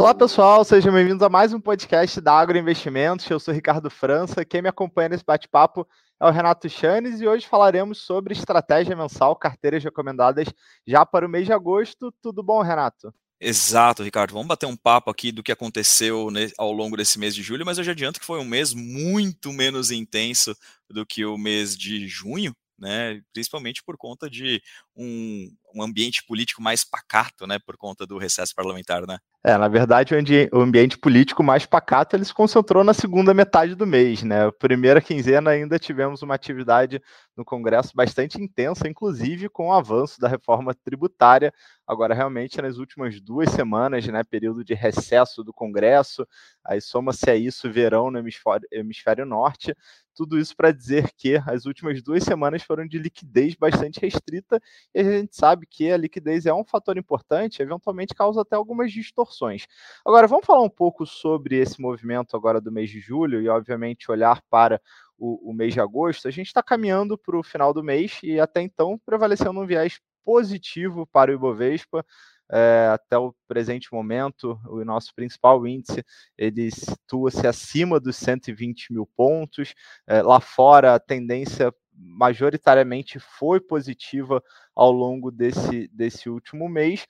Olá pessoal, sejam bem-vindos a mais um podcast da Agroinvestimentos. Eu sou Ricardo França. Quem me acompanha nesse bate-papo é o Renato Chanes e hoje falaremos sobre estratégia mensal, carteiras recomendadas já para o mês de agosto. Tudo bom, Renato? Exato, Ricardo. Vamos bater um papo aqui do que aconteceu ao longo desse mês de julho, mas eu já adianto que foi um mês muito menos intenso do que o mês de junho, né? Principalmente por conta de um, um ambiente político mais pacato, né? Por conta do recesso parlamentar, né? É, na verdade, o ambiente político mais pacato ele se concentrou na segunda metade do mês, né? Primeira quinzena ainda tivemos uma atividade no Congresso bastante intensa, inclusive com o avanço da reforma tributária. Agora, realmente, nas últimas duas semanas, né, período de recesso do Congresso, aí soma-se a isso verão no hemisfério, hemisfério norte, tudo isso para dizer que as últimas duas semanas foram de liquidez bastante restrita, e a gente sabe que a liquidez é um fator importante, eventualmente causa até algumas distorções. Agora, vamos falar um pouco sobre esse movimento agora do mês de julho e, obviamente, olhar para o, o mês de agosto. A gente está caminhando para o final do mês e até então prevalecendo um viés positivo para o Ibovespa. É, até o presente momento, o nosso principal índice ele situa-se acima dos 120 mil pontos. É, lá fora, a tendência majoritariamente foi positiva ao longo desse, desse último mês.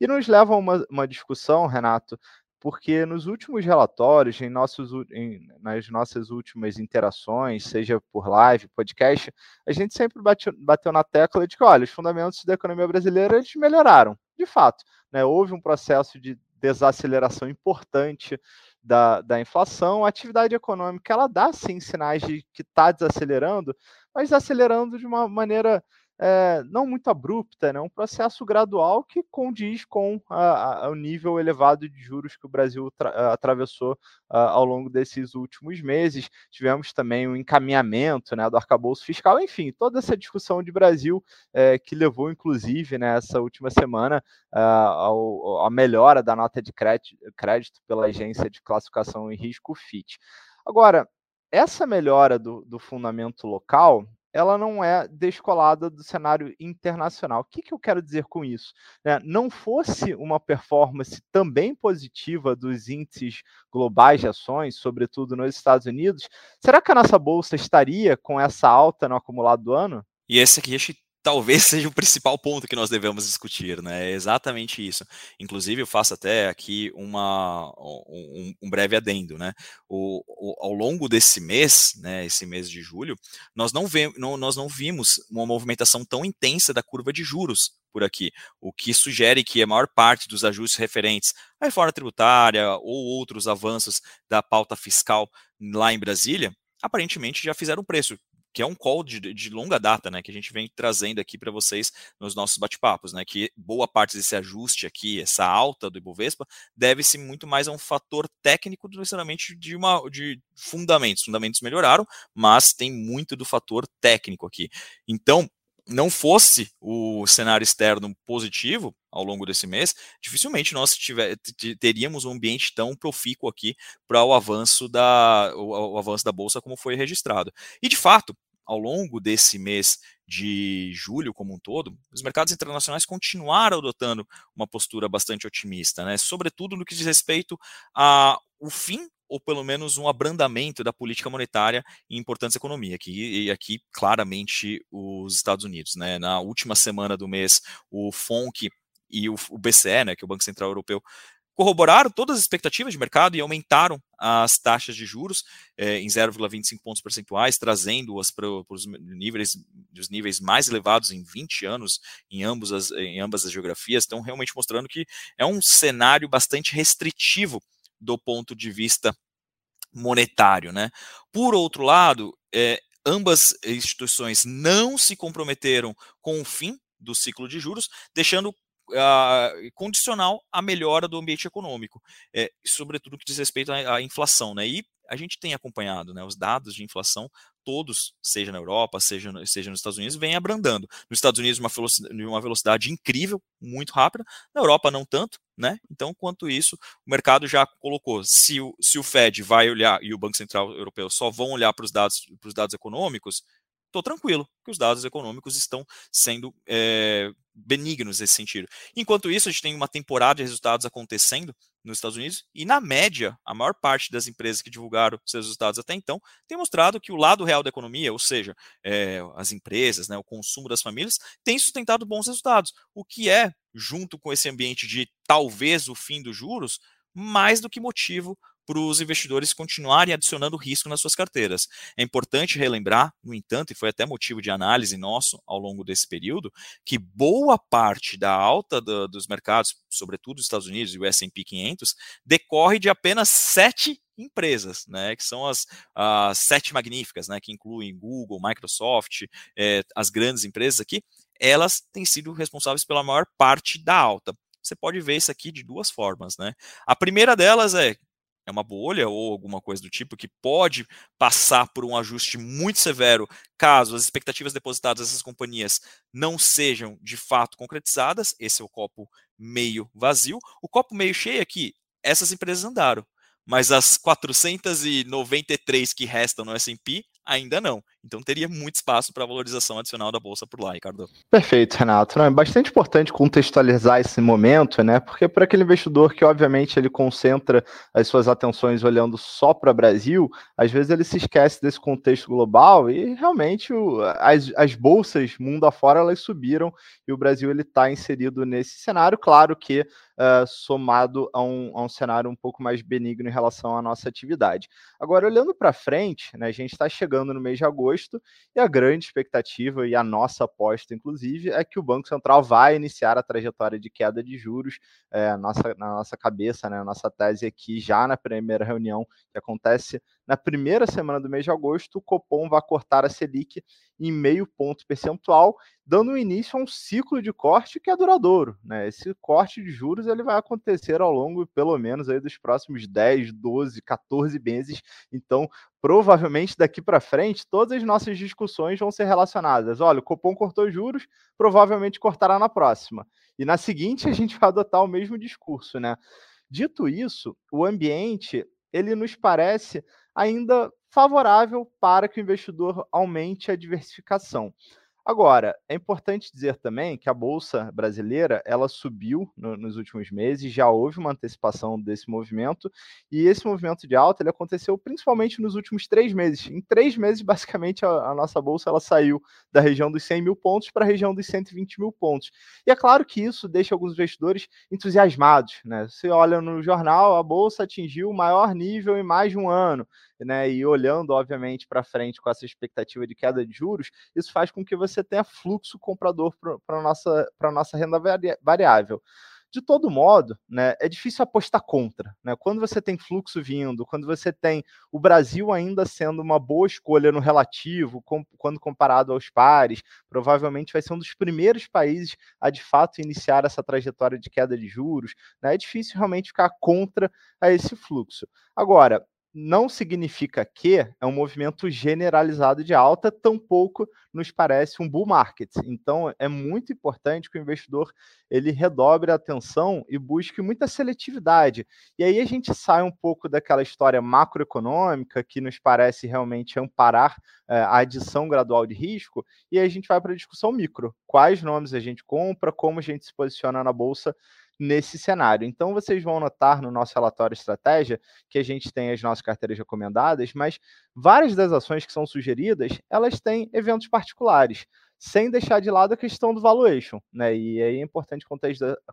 E nos leva a uma, uma discussão, Renato, porque nos últimos relatórios, em nossos, em, nas nossas últimas interações, seja por live, podcast, a gente sempre bateu, bateu na tecla de que, olha, os fundamentos da economia brasileira eles melhoraram, de fato. Né? Houve um processo de desaceleração importante da, da inflação, a atividade econômica ela dá sim sinais de que está desacelerando, mas acelerando de uma maneira é, não muito abrupta, né? um processo gradual que condiz com a, a, o nível elevado de juros que o Brasil atravessou a, ao longo desses últimos meses. Tivemos também o um encaminhamento né, do arcabouço fiscal, enfim, toda essa discussão de Brasil é, que levou, inclusive, né, última semana a melhora da nota de crédito, crédito pela agência de classificação e risco FIT. Agora, essa melhora do, do fundamento local ela não é descolada do cenário internacional. O que, que eu quero dizer com isso? Né? Não fosse uma performance também positiva dos índices globais de ações, sobretudo nos Estados Unidos, será que a nossa bolsa estaria com essa alta no acumulado do ano? E esse aqui talvez seja o principal ponto que nós devemos discutir, né? É exatamente isso. Inclusive, eu faço até aqui uma, um, um breve adendo, né? O, o, ao longo desse mês, né, esse mês de julho, nós não, vemos, não, nós não vimos uma movimentação tão intensa da curva de juros por aqui, o que sugere que a maior parte dos ajustes referentes à reforma tributária ou outros avanços da pauta fiscal lá em Brasília aparentemente já fizeram preço, que é um call de, de, longa data, né, que a gente vem trazendo aqui para vocês nos nossos bate-papos, né, que boa parte desse ajuste aqui, essa alta do Ibovespa, deve-se muito mais a um fator técnico do necessariamente de uma de fundamentos. Fundamentos melhoraram, mas tem muito do fator técnico aqui. Então, não fosse o cenário externo positivo ao longo desse mês, dificilmente nós tiver, teríamos um ambiente tão profícuo aqui para o avanço da o, o avanço da bolsa como foi registrado. E de fato, ao longo desse mês de julho como um todo, os mercados internacionais continuaram adotando uma postura bastante otimista, né? sobretudo no que diz respeito ao fim ou pelo menos um abrandamento da política monetária em importantes economias, aqui, e aqui claramente os Estados Unidos. Né? Na última semana do mês, o FONC e o, o BCE, né, que é o Banco Central Europeu, corroboraram todas as expectativas de mercado e aumentaram as taxas de juros eh, em 0,25 pontos percentuais, trazendo-as para os níveis, os níveis mais elevados em 20 anos em ambas, as, em ambas as geografias, estão realmente mostrando que é um cenário bastante restritivo do ponto de vista monetário. Né? Por outro lado, é, ambas instituições não se comprometeram com o fim do ciclo de juros, deixando uh, condicional a melhora do ambiente econômico, é, sobretudo que diz respeito à, à, inflação. Né? E a gente tem acompanhado né, os dados de inflação todos, seja na Europa, seja, seja nos Estados Unidos, vem abrandando. Nos Estados Unidos, uma velocidade, uma velocidade incrível, muito rápida, na Europa não tanto, né? Então, quanto isso, o mercado já colocou. Se o, se o Fed vai olhar e o Banco Central Europeu só vão olhar para os dados, para os dados econômicos, estou tranquilo que os dados econômicos estão sendo é, benignos nesse sentido. Enquanto isso, a gente tem uma temporada de resultados acontecendo nos Estados Unidos, e na média, a maior parte das empresas que divulgaram seus resultados até então tem mostrado que o lado real da economia, ou seja, é, as empresas, né, o consumo das famílias, tem sustentado bons resultados, o que é, junto com esse ambiente de talvez o fim dos juros, mais do que motivo para os investidores continuarem adicionando risco nas suas carteiras. É importante relembrar, no entanto, e foi até motivo de análise nosso ao longo desse período, que boa parte da alta do, dos mercados, sobretudo os Estados Unidos e o S&P 500, decorre de apenas sete empresas, né, que são as, as sete magníficas, né, que incluem Google, Microsoft, é, as grandes empresas aqui, elas têm sido responsáveis pela maior parte da alta. Você pode ver isso aqui de duas formas, né? A primeira delas é é uma bolha ou alguma coisa do tipo que pode passar por um ajuste muito severo caso as expectativas depositadas dessas companhias não sejam de fato concretizadas. Esse é o copo meio vazio. O copo meio cheio aqui, é essas empresas andaram, mas as 493 que restam no S&P ainda não. Então teria muito espaço para valorização adicional da bolsa por lá, Ricardo. Perfeito, Renato. Não, é bastante importante contextualizar esse momento, né? Porque para aquele investidor que obviamente ele concentra as suas atenções olhando só para o Brasil, às vezes ele se esquece desse contexto global e realmente o, as, as bolsas mundo afora elas subiram e o Brasil ele está inserido nesse cenário. Claro que uh, somado a um, a um cenário um pouco mais benigno em relação à nossa atividade. Agora olhando para frente, né? A gente está chegando no mês de agosto agosto, e a grande expectativa e a nossa aposta, inclusive, é que o Banco Central vai iniciar a trajetória de queda de juros é, nossa, na nossa cabeça, né, a nossa tese aqui já na primeira reunião que acontece na primeira semana do mês de agosto, o Copom vai cortar a Selic em meio ponto percentual, dando início a um ciclo de corte que é duradouro. Né? Esse corte de juros ele vai acontecer ao longo, pelo menos, aí, dos próximos 10, 12, 14 meses. Então, provavelmente daqui para frente, todas as nossas discussões vão ser relacionadas. Olha, o Copom cortou juros, provavelmente cortará na próxima. E na seguinte, a gente vai adotar o mesmo discurso, né? Dito isso, o ambiente ele nos parece ainda favorável para que o investidor aumente a diversificação. Agora, é importante dizer também que a bolsa brasileira ela subiu no, nos últimos meses, já houve uma antecipação desse movimento e esse movimento de alta ele aconteceu principalmente nos últimos três meses. Em três meses, basicamente, a, a nossa bolsa ela saiu da região dos 100 mil pontos para a região dos 120 mil pontos. E é claro que isso deixa alguns investidores entusiasmados. Né? Você olha no jornal, a bolsa atingiu o maior nível em mais de um ano né, e olhando, obviamente, para frente com essa expectativa de queda de juros, isso faz com que você tenha fluxo comprador para a nossa, nossa renda variável. De todo modo, né, é difícil apostar contra. Né? Quando você tem fluxo vindo, quando você tem o Brasil ainda sendo uma boa escolha no relativo, com, quando comparado aos pares, provavelmente vai ser um dos primeiros países a de fato iniciar essa trajetória de queda de juros. Né? É difícil realmente ficar contra a esse fluxo. Agora, não significa que é um movimento generalizado de alta, tampouco nos parece um bull market. Então, é muito importante que o investidor ele redobre a atenção e busque muita seletividade. E aí a gente sai um pouco daquela história macroeconômica que nos parece realmente amparar é, a adição gradual de risco e a gente vai para a discussão micro. Quais nomes a gente compra, como a gente se posiciona na bolsa nesse cenário. Então, vocês vão notar no nosso relatório estratégia que a gente tem as nossas carteiras recomendadas, mas várias das ações que são sugeridas, elas têm eventos particulares sem deixar de lado a questão do valuation, né? E aí é importante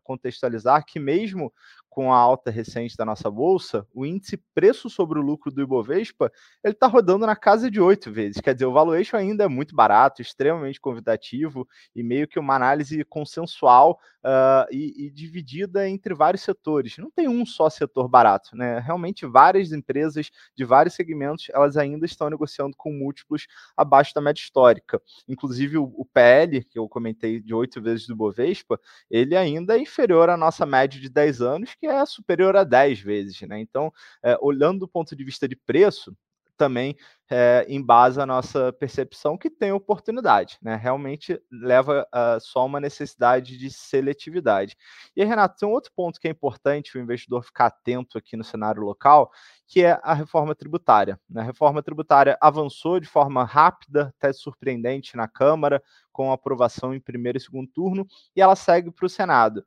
contextualizar que mesmo com a alta recente da nossa bolsa, o índice preço sobre o lucro do Ibovespa, ele está rodando na casa de oito vezes. Quer dizer, o valuation ainda é muito barato, extremamente convidativo e meio que uma análise consensual uh, e, e, dividida entre vários setores. Não tem um só setor barato, né? Realmente várias empresas de vários segmentos, elas ainda estão negociando com múltiplos abaixo da média histórica. Inclusive o, o PL, que eu comentei de oito vezes do Ibovespa, ele ainda é inferior à nossa média de 10 anos, que é superior a 10 vezes, né? Então, é, olhando do ponto de vista de preço, também é, embasa a nossa percepção que tem oportunidade, né? Realmente leva uh, só uma necessidade de seletividade. E Renato, tem um outro ponto que é importante o investidor ficar atento aqui no cenário local, que é a reforma tributária. Né? A reforma tributária avançou de forma rápida, até surpreendente na Câmara, com aprovação em primeiro e segundo turno, e ela segue para o Senado.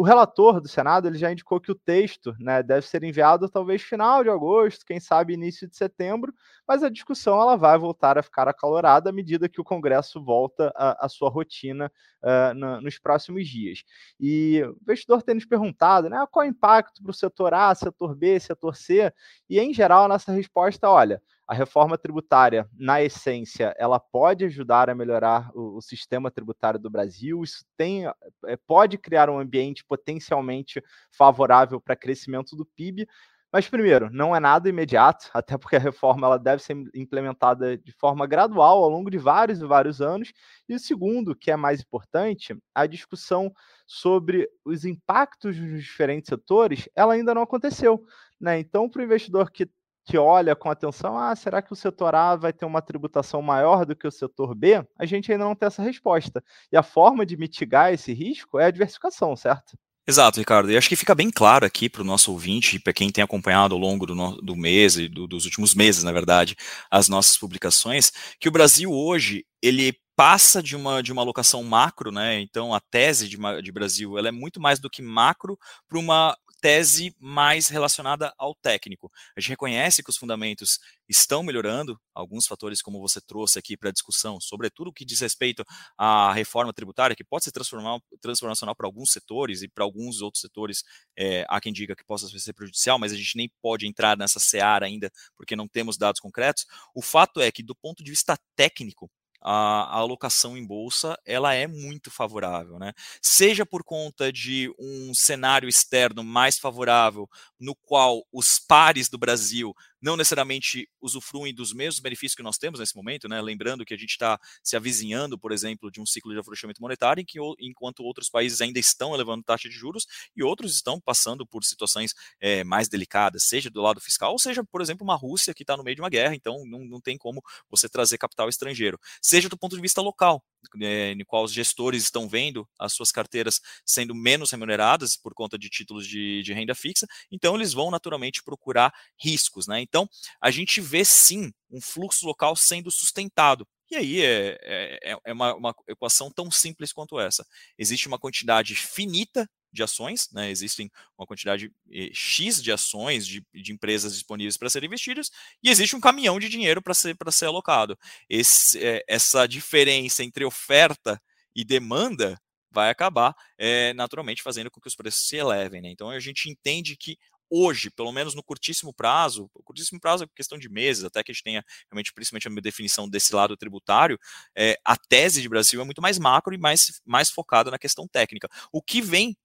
O relator do Senado ele já indicou que o texto né, deve ser enviado talvez final de agosto, quem sabe início de setembro, mas a discussão ela vai voltar a ficar acalorada à medida que o Congresso volta à sua rotina uh, na, nos próximos dias. E o investidor tem nos perguntado né, qual é o impacto para o setor A, setor B, setor C, e em geral a nossa resposta, olha, a reforma tributária, na essência, ela pode ajudar a melhorar o, o sistema tributário do Brasil. Isso tem, é, pode criar um ambiente potencialmente favorável para crescimento do PIB. Mas primeiro, não é nada imediato, até porque a reforma ela deve ser implementada de forma gradual ao longo de vários e vários anos. E o segundo, que é mais importante, a discussão sobre os impactos dos diferentes setores, ela ainda não aconteceu. Né? Então, para o investidor que que olha com atenção, ah, será que o setor A vai ter uma tributação maior do que o setor B? A gente ainda não tem essa resposta. E a forma de mitigar esse risco é a diversificação, certo? Exato, Ricardo. E acho que fica bem claro aqui para o nosso ouvinte, para quem tem acompanhado ao longo do, no, do mês e do, dos últimos meses, na verdade, as nossas publicações, que o Brasil hoje ele passa de uma, de uma alocação macro, né? Então a tese de, de Brasil ela é muito mais do que macro para uma tese mais relacionada ao técnico. A gente reconhece que os fundamentos estão melhorando, alguns fatores como você trouxe aqui para a discussão, sobretudo o que diz respeito à reforma tributária, que pode ser transformacional para alguns setores e para alguns outros setores, é, há quem diga que possa ser prejudicial, mas a gente nem pode entrar nessa seara ainda, porque não temos dados concretos. O fato é que, do ponto de vista técnico, a, a, alocação em bolsa ela é muito favorável, né? Seja por conta de um cenário externo mais favorável, no qual os pares do Brasil não necessariamente usufruem dos mesmos benefícios que nós temos nesse momento, né? Lembrando que a gente está se avizinhando, por exemplo, de um ciclo de afrouxamento monetário, em que enquanto outros países ainda estão elevando taxa de juros e outros estão passando por situações é, mais delicadas, seja do lado fiscal, ou seja, por exemplo, uma Rússia que está no meio de uma guerra, então não, não tem como você trazer capital estrangeiro, seja do ponto de vista local é, no qual os gestores estão vendo as suas carteiras sendo menos remuneradas por conta de títulos de, de renda fixa, então eles vão naturalmente procurar riscos. Né? Então, a gente vê sim um fluxo local sendo sustentado. E aí é, é, é uma, uma equação tão simples quanto essa. Existe uma quantidade finita de ações, né? existem uma quantidade eh, X de ações de, de empresas disponíveis para serem investidas, e existe um caminhão de dinheiro para ser, ser alocado. Esse, eh, essa diferença entre oferta e demanda vai acabar eh, naturalmente fazendo com que os preços se elevem. Né? Então a gente entende que hoje, pelo menos no curtíssimo prazo, curtíssimo prazo é questão de meses, até que a gente tenha realmente, principalmente a definição desse lado tributário, é, a tese de Brasil é muito mais macro e mais, mais focada na questão técnica. O que vem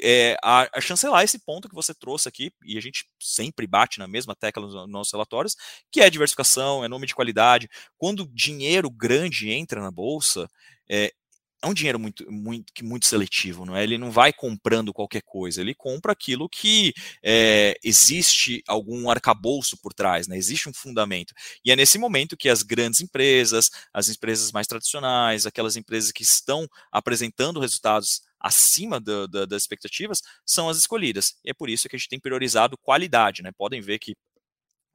é, a, a, chancelar esse ponto que você trouxe aqui, e a gente sempre bate na mesma tecla nos nossos relatórios, que é diversificação, é nome de qualidade. Quando dinheiro grande entra na bolsa, é, é um dinheiro muito, muito, muito seletivo, não é? Ele não vai comprando qualquer coisa, ele compra aquilo que é, existe algum arcabouço por trás, né? Existe um fundamento. E é nesse momento que as grandes empresas, as empresas mais tradicionais, aquelas empresas que estão apresentando resultados acima do, do, das expectativas são as escolhidas. E é por isso que a gente tem priorizado qualidade, né? Podem ver que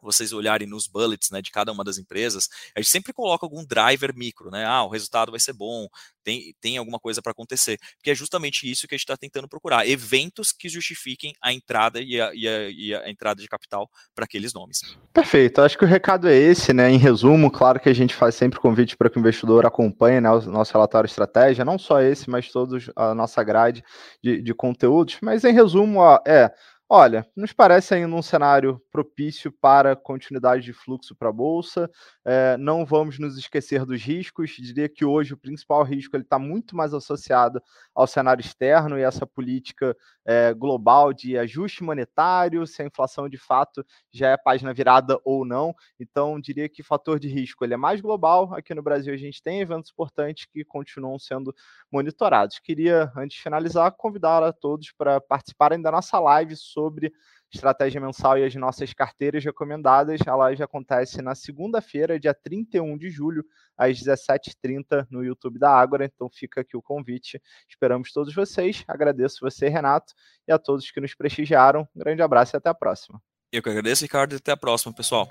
vocês olharem nos bullets né, de cada uma das empresas, a gente sempre coloca algum driver micro, né? Ah, o resultado vai ser bom, tem, tem alguma coisa para acontecer. Porque é justamente isso que a gente está tentando procurar. Eventos que justifiquem a entrada e a, e a, e a entrada de capital para aqueles nomes. Perfeito. Acho que o recado é esse, né? Em resumo, claro que a gente faz sempre convite para que o investidor acompanhe né, o nosso relatório estratégia, não só esse, mas todos a nossa grade de, de conteúdos. Mas em resumo, é Olha, nos parece ainda um cenário propício para continuidade de fluxo para a Bolsa. É, não vamos nos esquecer dos riscos. Diria que hoje o principal risco está muito mais associado ao cenário externo e essa política é, global de ajuste monetário, se a inflação de fato já é página virada ou não. Então, diria que o fator de risco ele é mais global. Aqui no Brasil a gente tem eventos importantes que continuam sendo monitorados. Queria, antes de finalizar, convidar a todos para participarem da nossa live sobre estratégia mensal e as nossas carteiras recomendadas. A live acontece na segunda-feira, dia 31 de julho, às 17h30, no YouTube da Ágora. Então fica aqui o convite. Esperamos todos vocês. Agradeço você, Renato, e a todos que nos prestigiaram. Um grande abraço e até a próxima. Eu que agradeço, Ricardo, e até a próxima, pessoal.